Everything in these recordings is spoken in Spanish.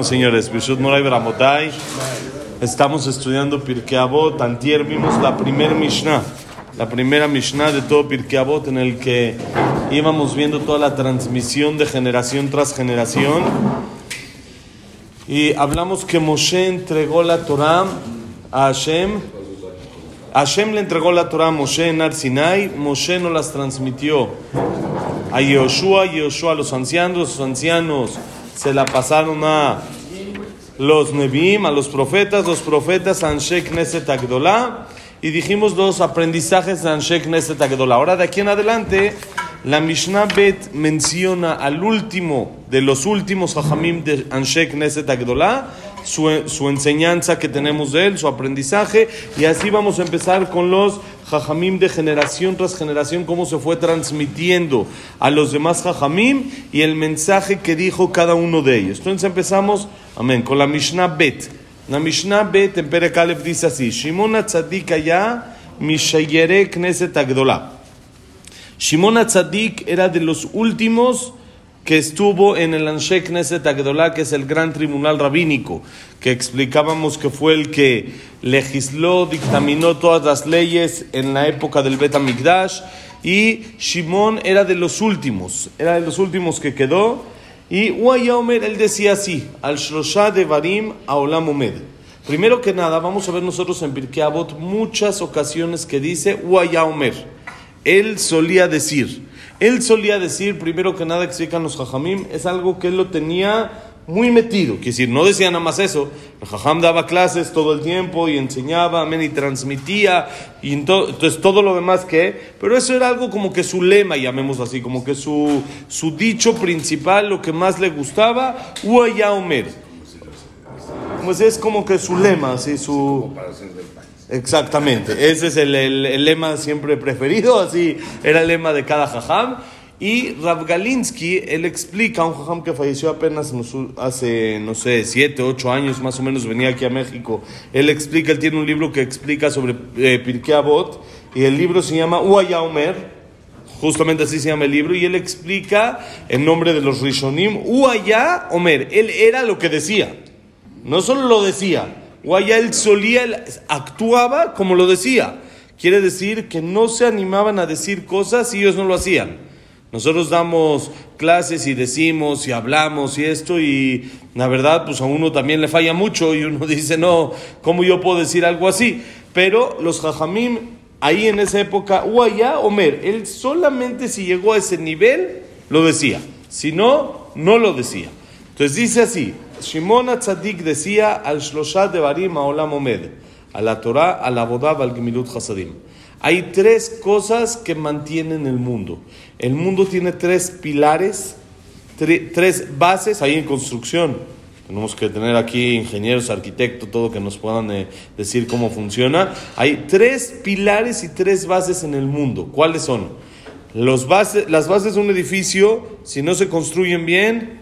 Señores, Moray Bramotay, estamos estudiando Pirkei Avot. Antier vimos la primera Mishnah, la primera Mishnah de todo Pirkei Avot, en el que íbamos viendo toda la transmisión de generación tras generación. Y hablamos que Moshe entregó la Torah a Hashem. Hashem le entregó la Torah a Moshe en Ar Sinai. Moshe no las transmitió a Yehoshua, Yehoshua a los ancianos, los ancianos se la pasaron a los Nebim, a los profetas, los profetas a Anshe Knesset Agdolá, y dijimos los aprendizajes de Anshe Knesset Agdolá. Ahora de aquí en adelante, la Mishnah Bet menciona al último de los últimos Jajamim de Anshe Knesset Agdolá, su, su enseñanza que tenemos de él, su aprendizaje, y así vamos a empezar con los Jajamim de generación tras generación, cómo se fue transmitiendo a los demás Jajamim y el mensaje que dijo cada uno de ellos. Entonces empezamos, amén, con la Mishnah Bet. La Mishnah Bet en Perek Aleph dice así: Shimon Tzadik ya Mishayere Knesset Agdolá. Shimon Tzadik era de los últimos que estuvo en el Anshe Knesset Agdolá, que es el gran tribunal rabínico, que explicábamos que fue el que legisló, dictaminó todas las leyes en la época del Bet HaMikdash, y Shimon era de los últimos, era de los últimos que quedó, y Uayaomer, él decía así, al Shlosha de Barim a Olam Omed. Primero que nada, vamos a ver nosotros en Pirkei muchas ocasiones que dice Uayaomer. Él solía decir, él solía decir, primero que nada, explican los Jajamim, es algo que él lo tenía muy metido. Quiere decir, no decía nada más eso. El Jajam daba clases todo el tiempo y enseñaba, amén, y transmitía, y entonces todo lo demás que. Pero eso era algo como que su lema, llamémoslo así, como que su, su dicho principal, lo que más le gustaba, Uaya Omer. Pues es como que su lema, así, su. Exactamente, ese es el, el, lema siempre preferido, así era el lema de cada jajam. Y Rav Galinsky, él explica, un jajam que falleció apenas hace, no sé, siete, ocho años más o menos, venía aquí a México. Él explica, él tiene un libro que explica sobre eh, Pirkei Avot, y el libro se llama Uaya Omer, justamente así se llama el libro, y él explica en nombre de los Rishonim, Uaya Omer, él era lo que decía, no solo lo decía, Guaya él solía, actuaba como lo decía. Quiere decir que no se animaban a decir cosas y ellos no lo hacían. Nosotros damos clases y decimos y hablamos y esto y la verdad pues a uno también le falla mucho y uno dice no, ¿cómo yo puedo decir algo así? Pero los jajamim ahí en esa época, Guaya Omer, él solamente si llegó a ese nivel lo decía, si no, no lo decía. Entonces dice así, Shimon Tzadik decía al Shloshat de Barim a Olam Omed, a la Torah, a la Bodab, al Gemilut Hasadim. Hay tres cosas que mantienen el mundo. El mundo tiene tres pilares, tres bases ahí en construcción. Tenemos que tener aquí ingenieros, arquitectos, todo que nos puedan eh, decir cómo funciona. Hay tres pilares y tres bases en el mundo. ¿Cuáles son? Los bases, las bases de un edificio, si no se construyen bien,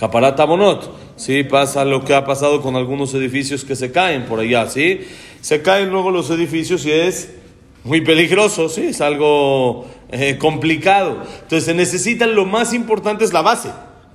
Caparata Bonot, ¿sí? Pasa lo que ha pasado con algunos edificios que se caen por allá, ¿sí? Se caen luego los edificios y es muy peligroso, ¿sí? Es algo eh, complicado. Entonces se necesita, lo más importante es la base.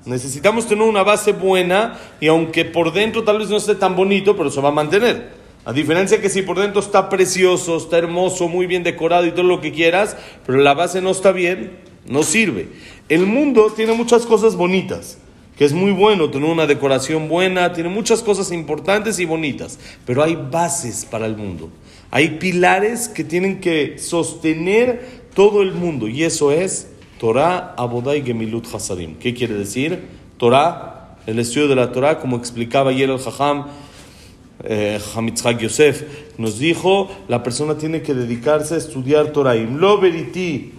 Necesitamos tener una base buena y aunque por dentro tal vez no esté tan bonito, pero se va a mantener. A diferencia que si por dentro está precioso, está hermoso, muy bien decorado y todo lo que quieras, pero la base no está bien, no sirve. El mundo tiene muchas cosas bonitas que es muy bueno tener una decoración buena, tiene muchas cosas importantes y bonitas, pero hay bases para el mundo. Hay pilares que tienen que sostener todo el mundo y eso es Torah, Abodá y Gemilut Hasadim. ¿Qué quiere decir? Torah, el estudio de la Torah, como explicaba ayer el Jajam, eh, Hamitzhak Yosef, nos dijo, la persona tiene que dedicarse a estudiar Torah. Imlo beriti,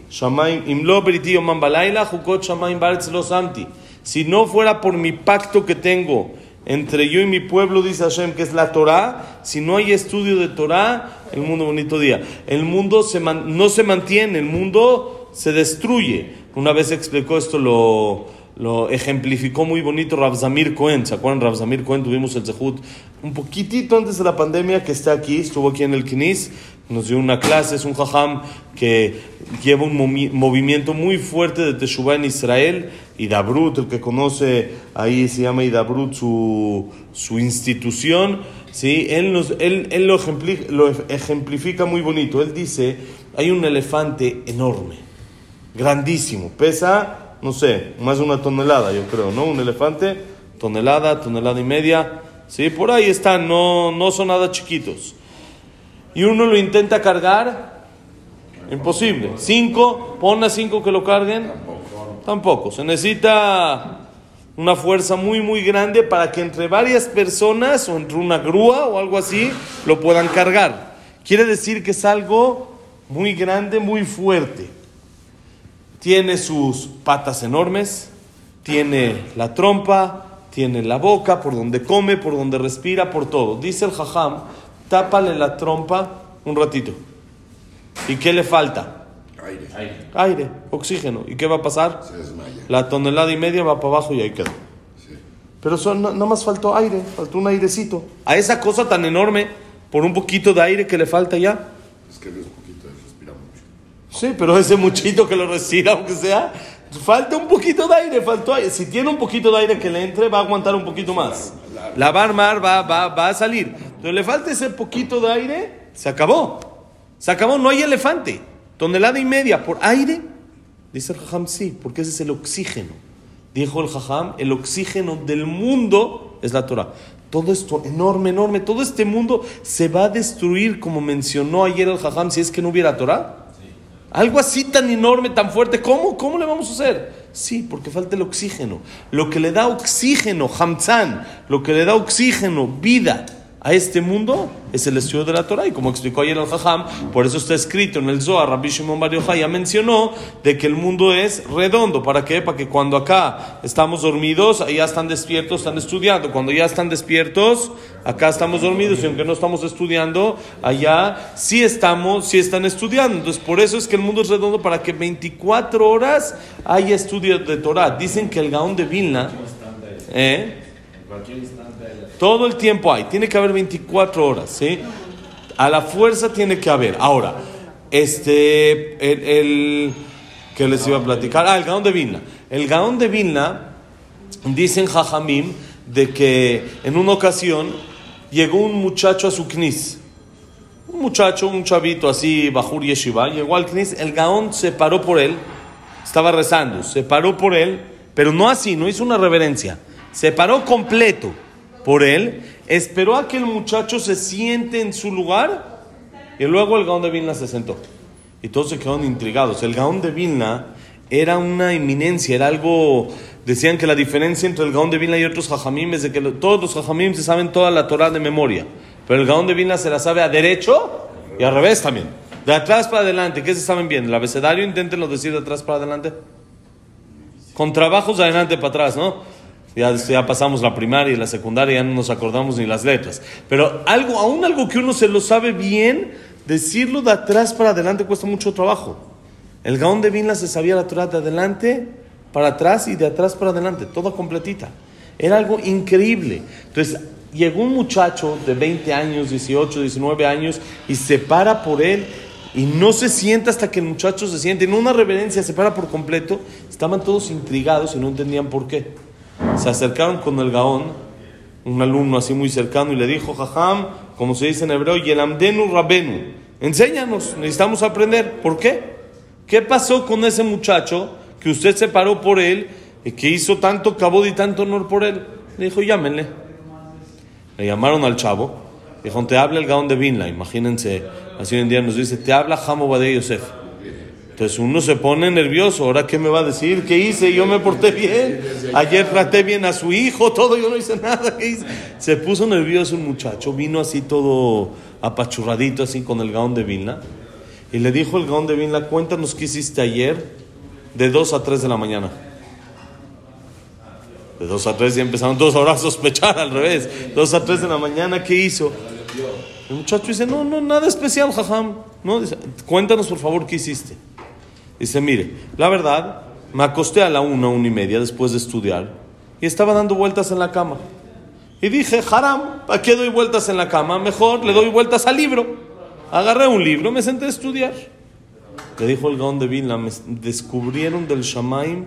imlo beriti oman balayla, jukot shamaim baretz lo samti. Si no fuera por mi pacto que tengo entre yo y mi pueblo, dice Hashem, que es la Torah, si no hay estudio de Torah, el mundo bonito día. El mundo se no se mantiene, el mundo se destruye. Una vez explicó esto, lo, lo ejemplificó muy bonito Rabzamir Cohen. ¿Se acuerdan? Rabzamir Cohen tuvimos el Zehut un poquitito antes de la pandemia que está aquí, estuvo aquí en el Knis, nos dio una clase, es un jajam que lleva un movimiento muy fuerte de Teshuvah en Israel. y Dabrut, el que conoce, ahí se llama Idabrut, su, su institución. ¿sí? Él, nos, él, él lo, ejemplifica, lo ejemplifica muy bonito. Él dice, hay un elefante enorme, grandísimo, pesa, no sé, más de una tonelada, yo creo, ¿no? Un elefante, tonelada, tonelada y media. ¿sí? Por ahí están, no, no son nada chiquitos y uno lo intenta cargar, imposible. Cinco, pon a cinco que lo carguen, tampoco. Se necesita una fuerza muy, muy grande para que entre varias personas o entre una grúa o algo así lo puedan cargar. Quiere decir que es algo muy grande, muy fuerte. Tiene sus patas enormes, tiene la trompa, tiene la boca, por donde come, por donde respira, por todo. Dice el jajam tápale la trompa un ratito. ¿Y qué le falta? Aire. Aire, oxígeno. ¿Y qué va a pasar? Se desmaya. La tonelada y media va para abajo y ahí quedó. Sí. Pero son, no, más faltó aire, faltó un airecito. A esa cosa tan enorme, por un poquito de aire que le falta ya. Es que es poquito, respira mucho. Sí, pero ese muchito que lo respira, aunque sea, falta un poquito de aire, faltó aire. Si tiene un poquito de aire que le entre, va a aguantar un poquito más. La va a armar, va, va, va a salir. Le falta ese poquito de aire, se acabó. Se acabó, no hay elefante. Tonelada y media por aire. Dice el jajam, sí, porque ese es el oxígeno. Dijo el jajam, el oxígeno del mundo es la Torah. Todo esto enorme, enorme, todo este mundo se va a destruir, como mencionó ayer el jajam, si es que no hubiera Torah. Algo así tan enorme, tan fuerte, ¿cómo? ¿Cómo le vamos a hacer? Sí, porque falta el oxígeno. Lo que le da oxígeno, Hamzan, lo que le da oxígeno, vida a este mundo es el estudio de la Torah. Y como explicó ayer el Jajam, por eso está escrito en el Zohar, Rabbi Shimon Bar ya mencionó de que el mundo es redondo. ¿Para qué? Para que cuando acá estamos dormidos, allá están despiertos, están estudiando. Cuando ya están despiertos, acá estamos dormidos. Y aunque no estamos estudiando, allá sí estamos, sí están estudiando. Entonces, por eso es que el mundo es redondo, para que 24 horas haya estudio de Torah. Dicen que el Gaón de Vilna... ¿eh? Todo el tiempo hay, tiene que haber 24 horas, ¿sí? A la fuerza tiene que haber. Ahora, este, el, que les iba a platicar? Ah, el Gaón de Vilna. El Gaón de Vilna, dicen Jajamim, de que en una ocasión llegó un muchacho a su knis. Un muchacho, un chavito así, Bajur Yeshiva, llegó al knis, el Gaón se paró por él, estaba rezando, se paró por él, pero no así, no hizo una reverencia, se paró completo por él, esperó a que el muchacho se siente en su lugar y luego el Gaón de Vilna se sentó. Y todos se quedaron intrigados. El Gaón de Vilna era una eminencia, era algo... Decían que la diferencia entre el Gaón de Vilna y otros Jajamim es de que todos los Jajamim se saben toda la Torah de memoria. Pero el Gaón de Vilna se la sabe a derecho y al revés también. De atrás para adelante, ¿qué se saben bien? El abecedario, inténtenlo decir de atrás para adelante. Con trabajos de adelante para atrás, ¿no? Ya, pasamos la primaria y la secundaria, ya no nos acordamos ni las letras. Pero algo, aún algo que uno se lo sabe bien, decirlo de atrás para adelante cuesta mucho trabajo. El Gaón de Vinla se sabía la Torah de adelante para atrás y de atrás para adelante, toda completita. Era algo increíble. Entonces, llegó un muchacho de 20 años, 18, 19 años y se para por él y no se sienta hasta que el muchacho se siente. En una reverencia se para por completo. Estaban todos intrigados y no entendían por qué se acercaron con el Gaón, un alumno así muy cercano, y le dijo, Jajam, como se dice en hebreo, Yelamdenu Rabenu, enséñanos, necesitamos aprender. ¿Por qué? ¿Qué pasó con ese muchacho que usted se paró por él y que hizo tanto cabod y tanto honor por él? Le dijo, llámenle. Le llamaron al chavo. Dijo, te habla el Gaón de Vinla. Imagínense, así hoy en día nos dice, te habla Jamo de Yosef. Entonces uno se pone nervioso, ¿ahora qué me va a decir? ¿Qué hice? Yo me porté bien. Ayer traté bien a su hijo, todo, yo no hice nada. ¿Qué hice? Se puso nervioso un muchacho, vino así todo apachurradito, así con el gaón de Vilna. Y le dijo el gaón de Vilna, cuéntanos qué hiciste ayer de 2 a 3 de la mañana. De 2 a 3 y empezaron todos ahora a sospechar al revés. 2 a 3 de la mañana, ¿qué hizo? El muchacho dice, no, no, nada especial, jajam. No, cuéntanos por favor qué hiciste. Dice, mire, la verdad, me acosté a la una, una y media después de estudiar y estaba dando vueltas en la cama. Y dije, haram, ¿para qué doy vueltas en la cama? Mejor le doy vueltas al libro. Agarré un libro, me senté a estudiar. Le dijo el Gaón de Vilna, descubrieron del Shamaim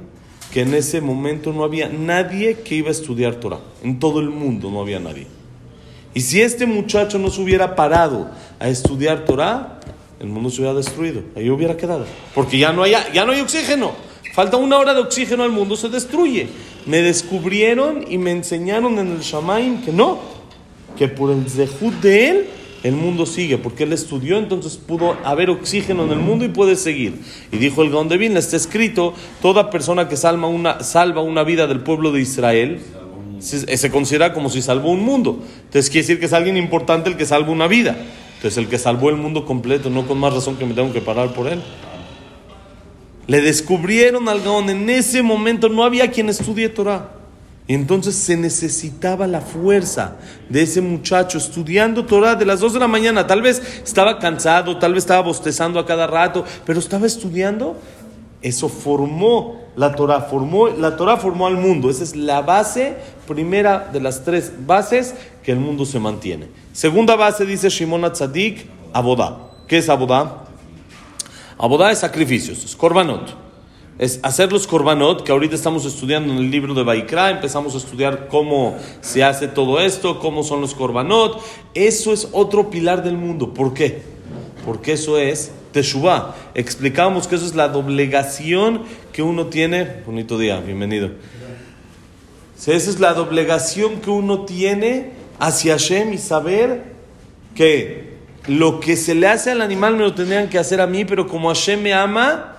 que en ese momento no había nadie que iba a estudiar Torah. En todo el mundo no había nadie. Y si este muchacho no se hubiera parado a estudiar Torah, el mundo se hubiera destruido. Ahí hubiera quedado. Porque ya no hay, ya no hay oxígeno. Falta una hora de oxígeno al mundo, se destruye. Me descubrieron y me enseñaron en el Shamaim que no, que por el zehut de él el mundo sigue, porque él estudió, entonces pudo haber oxígeno en el mundo y puede seguir. Y dijo el Gaon de está escrito, toda persona que salva una, salva una vida del pueblo de Israel, se, se, considera como si salvó un mundo. Entonces quiere decir que es alguien importante el que salva una vida. Entonces el que salvó el mundo completo, no con más razón que me tengo que parar por él. Le descubrieron al Gaón, en ese momento no había quien estudie Torah. Y entonces se necesitaba la fuerza de ese muchacho estudiando Torah de las 2 de la mañana. Tal vez estaba cansado, tal vez estaba bostezando a cada rato, pero estaba estudiando. Eso formó la Torah, formó, la Torah formó al mundo. Esa es la base primera de las tres bases que el mundo se mantiene. Segunda base dice Shimon Atzadik, Abodá. ¿Qué es Abodá? Abodá es sacrificios, es korbanot. Es hacer los korbanot, que ahorita estamos estudiando en el libro de Baikra, empezamos a estudiar cómo se hace todo esto, cómo son los korbanot. Eso es otro pilar del mundo. ¿Por qué? Porque eso es Teshuvah. Explicamos que eso es la doblegación que uno tiene. Bonito día, bienvenido. Esa es la doblegación que uno tiene hacia Hashem y saber que lo que se le hace al animal me lo tendrían que hacer a mí, pero como Hashem me ama,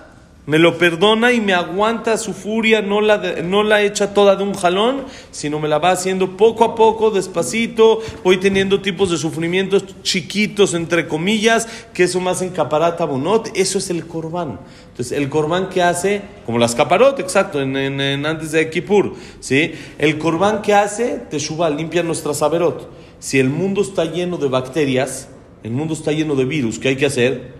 me lo perdona y me aguanta su furia, no la, no la echa toda de un jalón, sino me la va haciendo poco a poco, despacito, voy teniendo tipos de sufrimientos chiquitos, entre comillas, que eso más en caparata bonot, eso es el corbán. Entonces, el corbán que hace, como las caparot, exacto, en, en, antes de Kippur, ¿sí? El corbán que hace, teshuva, limpia nuestra saberot. Si el mundo está lleno de bacterias, el mundo está lleno de virus. ¿Qué hay que hacer?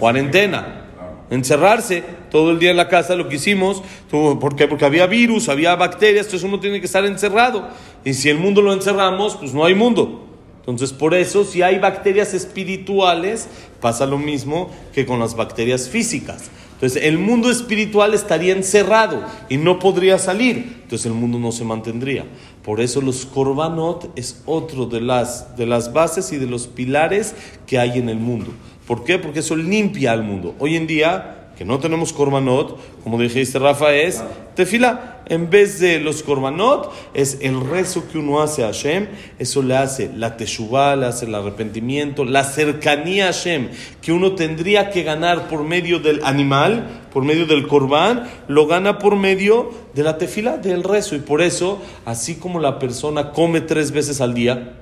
Cuarentena. Encerrarse todo el día en la casa, lo que hicimos. ¿Por? Porque había virus, había bacterias, entonces uno tiene que estar encerrado. Y si el mundo lo encerramos, pues no hay mundo. Entonces, por eso, si hay bacterias espirituales, pasa lo mismo que con las bacterias físicas. Entonces, el mundo espiritual estaría encerrado y no podría salir. Entonces, el mundo no se mantendría. Por eso, los korbanot es otro de las, de las bases y de los pilares que hay en el mundo. ¿Por qué? Porque eso limpia al mundo. Hoy en día, que no tenemos korbanot, como dijiste Rafa, es tefila. En vez de los korbanot, es el rezo que uno hace a Hashem. Eso le hace la teshuvah, le hace el arrepentimiento, la cercanía a Hashem, que uno tendría que ganar por medio del animal, por medio del korban, lo gana por medio de la tefila, del rezo. Y por eso, así como la persona come tres veces al día,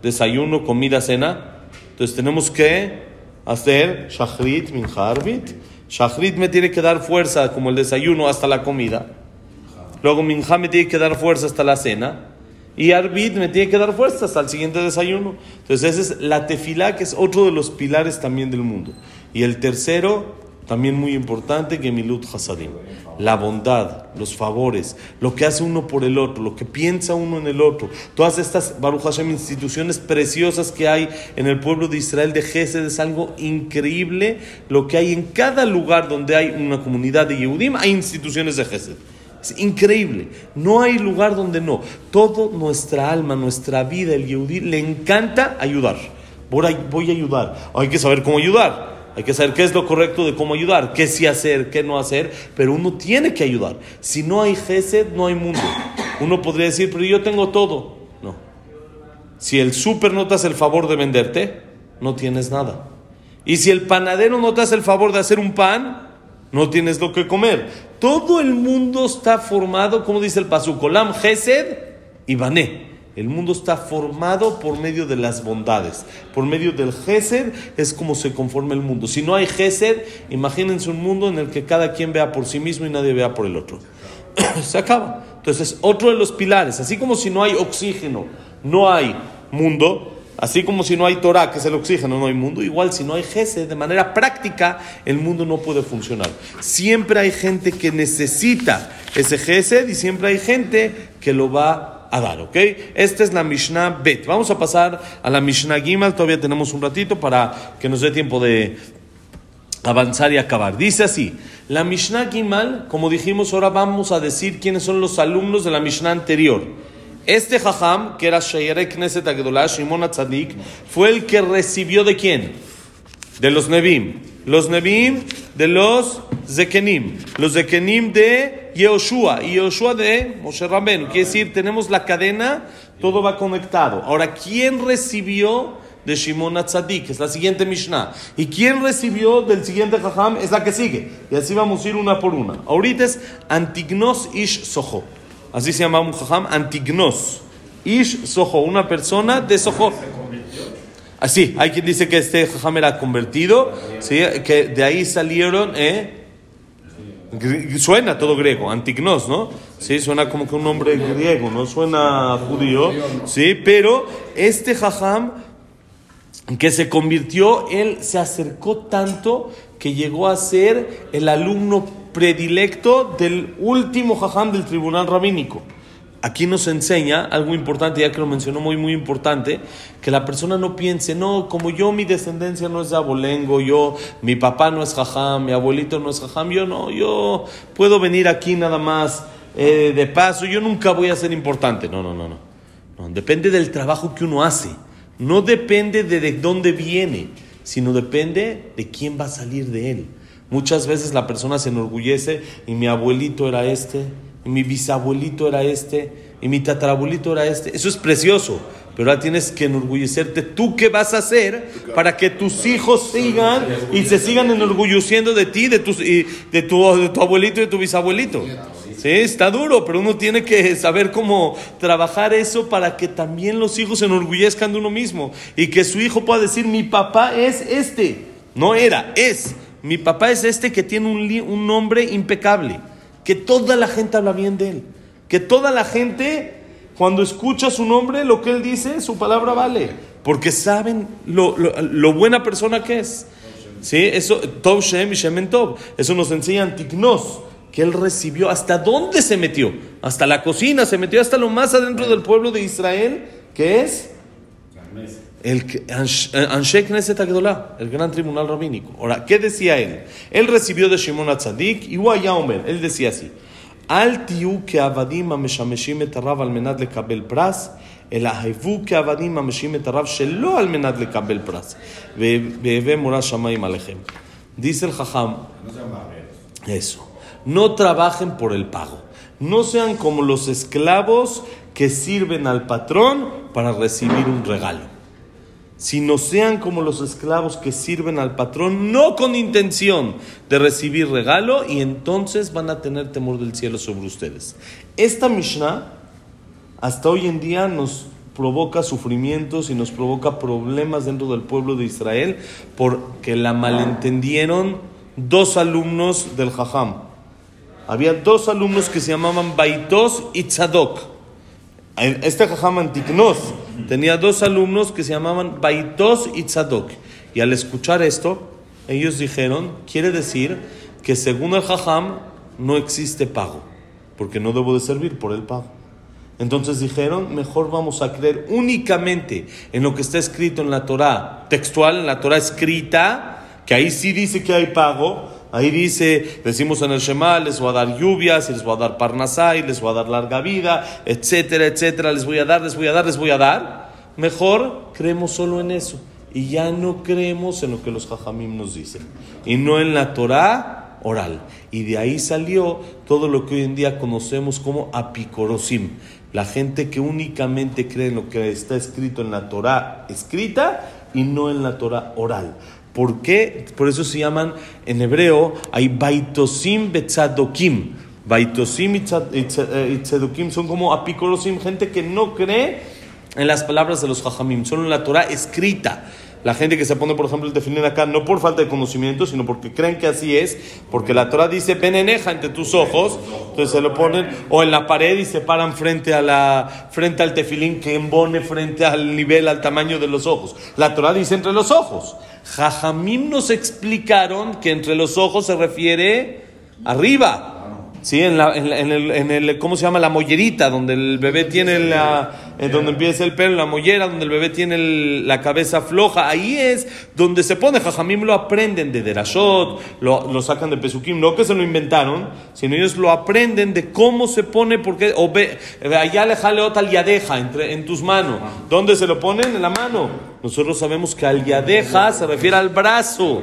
desayuno, comida, cena, entonces tenemos que hacer shachrit, minjarbit, Shachrit me tiene que dar fuerza como el desayuno hasta la comida. Luego Minja me tiene que dar fuerza hasta la cena. Y Arbit me tiene que dar fuerza hasta el siguiente desayuno. Entonces, esa es la tefilá, que es otro de los pilares también del mundo. Y el tercero, también muy importante, Gemilut Hasadim. La bondad, los favores, lo que hace uno por el otro, lo que piensa uno en el otro. Todas estas Baruch Hashem instituciones preciosas que hay en el pueblo de Israel de Gesed es algo increíble. Lo que hay en cada lugar donde hay una comunidad de Yehudim, hay instituciones de Gesed. Es increíble. No hay lugar donde no. Todo nuestra alma, nuestra vida, el Yehudí, le encanta ayudar. Voy a, voy a ayudar. Hay que saber cómo ayudar. Hay que saber qué es lo correcto de cómo ayudar, qué sí hacer, qué no hacer, pero uno tiene que ayudar. Si no hay Gesed, no hay mundo. Uno podría decir, pero yo tengo todo. No. Si el súper no te hace el favor de venderte, no tienes nada. Y si el panadero no te hace el favor de hacer un pan, no tienes lo que comer. Todo el mundo está formado, como dice el Pasucolam, Gesed y Bané. El mundo está formado por medio de las bondades. Por medio del Gesed es como se conforma el mundo. Si no hay Gesed, imagínense un mundo en el que cada quien vea por sí mismo y nadie vea por el otro. se acaba. Entonces, otro de los pilares, así como si no hay oxígeno, no hay mundo, así como si no hay Torah, que es el oxígeno, no hay mundo, igual si no hay Gesed, de manera práctica, el mundo no puede funcionar. Siempre hay gente que necesita ese Gesed y siempre hay gente que lo va a dar, ¿ok? Esta es la Mishnah Bet. Vamos a pasar a la Mishnah Gimal, todavía tenemos un ratito para que nos dé tiempo de avanzar y acabar. Dice así, la Mishnah Gimal, como dijimos, ahora vamos a decir quiénes son los alumnos de la Mishnah anterior. Este Jajam, que era Shayere Knesset Agdolah, Shimon Atzadik, fue el que recibió de quién? De los Nebim. Los Nebim de los Zekenim. Los Zekenim de Yehoshua. Y Yehoshua de Moshe Rabben. Quiere decir, tenemos la cadena, todo va conectado. Ahora, ¿quién recibió de Shimon Atzadik? Es la siguiente Mishnah. ¿Y quién recibió del siguiente Jajam? Es la que sigue. Y así vamos a ir una por una. Ahorita es Antignos Ish Soho. Así se llama un Jajam, Antignos. Ish Soho, una persona de Soho. Así, hay quien dice que este Jajam era convertido, ¿sí? que de ahí salieron, ¿eh? Suena todo griego, antignos, ¿no? Sí, suena como que un nombre griego, no suena judío, sí, pero este jajam que se convirtió, él se acercó tanto que llegó a ser el alumno predilecto del último jajam del tribunal rabínico. Aquí nos enseña algo importante, ya que lo mencionó muy, muy importante, que la persona no piense, no, como yo, mi descendencia no es de abolengo, yo, mi papá no es jajam, mi abuelito no es jajam, yo no, yo puedo venir aquí nada más eh, de paso, yo nunca voy a ser importante. No, no, no, no. no. Depende del trabajo que uno hace, no depende de, de dónde viene, sino depende de quién va a salir de él. Muchas veces la persona se enorgullece y mi abuelito era este, mi bisabuelito era este, y mi tatarabuelito era este. Eso es precioso, pero ahora tienes que enorgullecerte. ¿Tú qué vas a hacer para que tus hijos sigan y se sigan enorgulleciendo de ti, de, tus, y de, tu, de tu abuelito y de tu bisabuelito? Sí, está duro, pero uno tiene que saber cómo trabajar eso para que también los hijos se enorgullezcan de uno mismo y que su hijo pueda decir, mi papá es este. No era, es. Mi papá es este que tiene un, un nombre impecable, que toda la gente habla bien de él, que toda la gente cuando escucha su nombre, lo que él dice, su palabra vale, porque saben lo, lo- lo buena persona que es. ¿Sí? Eso, Tov Shem y Shemen Tov. Eso nos enseña Antignos, que él recibió. ¿Hasta dónde se metió? Hasta la cocina, se metió hasta lo más adentro del pueblo de Israel, que es el Anshe Knesset Agdolá, el gran tribunal rabínico. Ahora, ¿qué decía él? Él recibió de Shimon Atzadik y Omer. Él decía así: Al tiu que avadim ameshameshim et al menad lekabel pras, el ahivu que avadim ameshim et shelo al menad lekabel pras. Bebe mora shamayim alejem. Dice el Jajam: Eso. No trabajen por el pago. No sean como los esclavos que sirven al patrón para recibir un regalo. Sino sean como los esclavos que sirven al patrón, no con intención de recibir regalo, y entonces van a tener temor del cielo sobre ustedes. Esta Mishnah, hasta hoy en día, nos provoca sufrimientos y nos provoca problemas dentro del pueblo de Israel porque la malentendieron dos alumnos del Jajam. Había dos alumnos que se llamaban Baitos y Tzadok. Este Jajam Antiknos tenía dos alumnos que se llamaban Baitos y Tzadok. Y al escuchar esto, ellos dijeron, quiere decir que según el Jajam no existe pago, porque no debo de servir por el pago. Entonces dijeron, mejor vamos a creer únicamente en lo que está escrito en la Torah textual, en la Torah escrita, que ahí sí dice que hay pago. Ahí dice, decimos en el Shema, les voy a dar lluvias, les voy a dar parnasá, y les voy a dar larga vida, etcétera, etcétera, les voy a dar, les voy a dar, les voy a dar. Mejor creemos solo en eso. Y ya no creemos en lo que los jajamim nos dicen. Y no en la Torah oral. Y de ahí salió todo lo que hoy en día conocemos como apicorosim. La gente que únicamente cree en lo que está escrito en la Torah escrita y no en la Torah oral. ¿Por qué? Por eso se llaman en hebreo, hay baitosim betzadokim. Baitosim y tzad- eh, son como apicorosim, gente que no cree en las palabras de los jajamim, solo en la Torah escrita. La gente que se pone, por ejemplo, el tefilín acá, no por falta de conocimiento, sino porque creen que así es, porque la Torah dice beneneja entre tus ojos, entonces se lo ponen, o en la pared y se paran frente, a la, frente al tefilín que embone frente al nivel, al tamaño de los ojos. La Torah dice entre los ojos. Jajamim nos explicaron que entre los ojos se refiere arriba. ¿sí? En, la, en, la- en el, en el- ¿cómo se llama? La mollerita, donde el bebé tiene la, eh, donde empieza el pelo, la mollera, donde el bebé tiene el- la cabeza floja, ahí es donde se pone, Jajamim lo aprenden de Derashot, lo, lo sacan de Pesukim, no que se lo inventaron, sino ellos lo aprenden de cómo se pone, porque, o ve, allá le jale otra yadeja entre, en tus manos, ¿dónde se lo ponen? En la mano. Nosotros sabemos que al yadeja se refiere al brazo.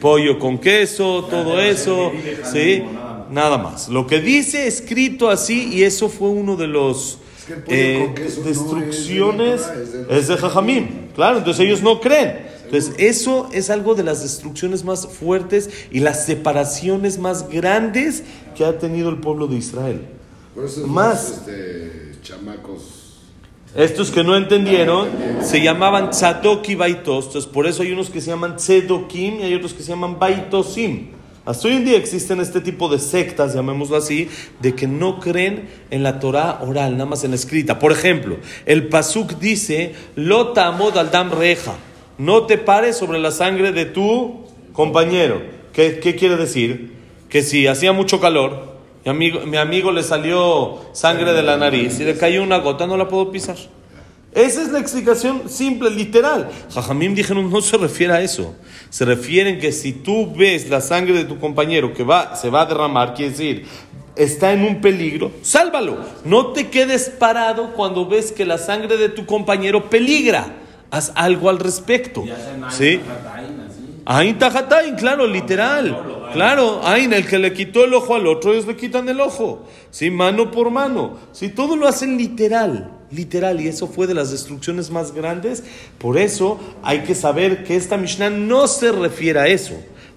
Pollo con queso, todo eso, ¿sí? Nada más. Lo que dice escrito así, y eso fue uno de los Es que el pollo eh, no es de destrucciones, la Torah, es de- es de Jajamim, claro, entonces ellos no creen. Entonces eso es algo de las destrucciones más fuertes y las separaciones más grandes que ha tenido el pueblo de Israel. Por eso Más. este, chamacos. Estos que no entendieron se llamaban tzadok y baitos. Entonces, por eso hay unos que se llaman tzedokim y hay otros que se llaman baitosim. Hasta hoy en día existen este tipo de sectas, llamémoslo así, de que no creen en la Torah oral, nada más en la escrita. Por ejemplo, el pasuk dice: Lota amod al reja. No te pares sobre la sangre de tu compañero. ¿Qué, qué quiere decir? Que si hacía mucho calor, mi amigo, mi amigo le salió sangre de la nariz y le cayó una gota, no la puedo pisar. Esa es la explicación simple, literal. Jajamim dijeron, no se refiere a eso. Se refieren que si tú ves la sangre de tu compañero que va, se va a derramar, quiere decir, está en un peligro, sálvalo. No te quedes parado cuando ves que la sangre de tu compañero peligra. Haz algo al respecto. ¿Sí? Ain tajatain, claro, literal. Claro, Ain, el que le quitó el ojo al otro, ellos le quitan el ojo. Sí, mano por mano. Sí, todo lo hacen literal, literal. Y eso fue de las destrucciones más grandes. Por eso hay que saber que esta Mishnah no se refiere a eso.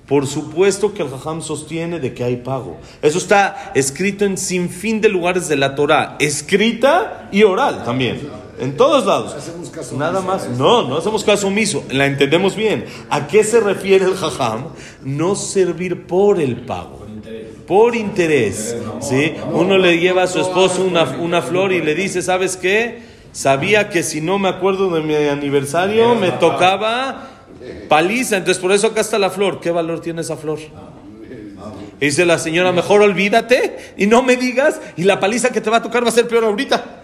Por supuesto que el Jajam sostiene de que hay pago. Eso está escrito en sin fin de lugares de la Torah, escrita y oral también. En todos lados. Hacemos caso Nada omiso más. No, no hacemos caso omiso. La entendemos bien. ¿A qué se refiere el Jajam? No servir por el pago. Por interés. ¿sí? Uno le lleva a su esposo una, una flor y le dice, ¿sabes qué? Sabía que si no me acuerdo de mi aniversario me tocaba paliza. Entonces por eso acá está la flor. ¿Qué valor tiene esa flor? Dice la señora, mejor olvídate y no me digas y la paliza que te va a tocar va a ser peor ahorita.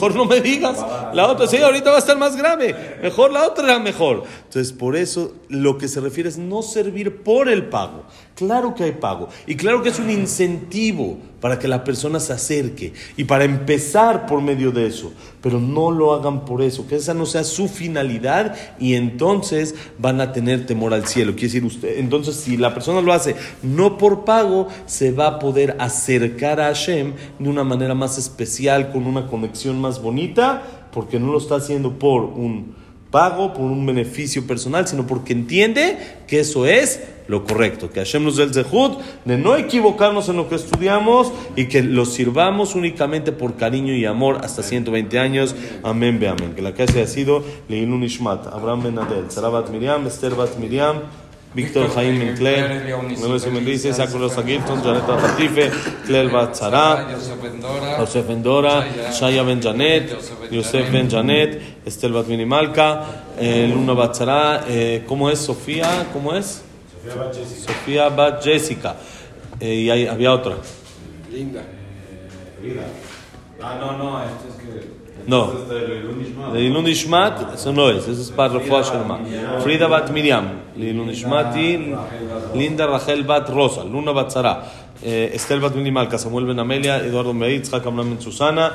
Mejor no me digas. La otra, sí, ahorita va a estar más grave. Mejor la otra era mejor. Entonces, por eso lo que se refiere es no servir por el pago. Claro que hay pago. Y claro que es un incentivo para que la persona se acerque y para empezar por medio de eso. Pero no lo hagan por eso. Que esa no sea su finalidad y entonces van a tener temor al cielo. Quiere decir usted, entonces si la persona lo hace no por pago, se va a poder acercar a Hashem de una manera más especial, con una conexión más bonita, porque no lo está haciendo por un pago, por un beneficio personal, sino porque entiende que eso es lo correcto, que Hashem nos dé el zehut de no equivocarnos en lo que estudiamos y que lo sirvamos únicamente por cariño y amor hasta 120 años. Amén, ve amén. Que la clase haya sido Leilun Ishmat, Abraham Ben Adel, Sara Bat Miriam, Esther Bat Miriam, Víctor Jaime Mencler, Manuel Simenrice, Sáculos Agilton, Janeta Patife, Claire Bat Sara, Yosef Bendora, Josef Bendora, Shaya Ben Janet, Yosef Ben Janet, Estel Bat Minimalka, eh, Luna Bat Sara, eh, ¿cómo es Sofía? ¿Cómo es? Sofía Bat Jessica. Eh, y hay- había otra. Linda. Ah, no, no, esto es que. No. Esto es de Leilun Ishmael. De Ilun Ishmat, eso no es, eso es para Refuah Shalma. Frida Bat Miriam, Ilun Ishmat y Linda Rachel Bat Rosa, Luna Bat Sara, eh, Estel Bat Minimalka, Samuel Ben Amelia, Eduardo Meitz, Itzhak Amram Ben Susana,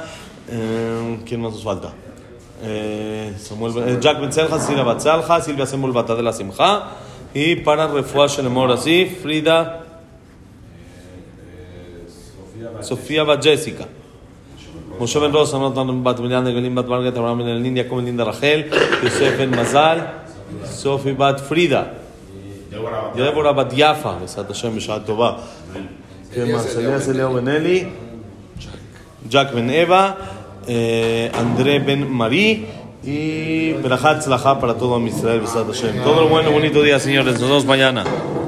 eh, ¿quién más nos falta? Eh, Samuel eh, Jack Ben Selja, Silvia Bat Salja, Silvia Semul Bat Adela Simcha, y para Refuah Shalom ahora sí, Frida, Sofía Bat Jessica. משה בן רוס, אמרת בת מליאן, גלים בת מרגת, אברהם בן אלינדיה, קומן לינדה רחל, יוסף בן מזל, סופי בת פרידה, דבורה בת יפה, בעזרת השם בשעה טובה. מרסליאס אליהו בן אלי, ג'ק בן אווה, eh, André Ben Marí y Berajat Tzlajá para todo Israel, Besat Hashem. Todo lo bueno, bonito día, señores. Nos vemos mañana.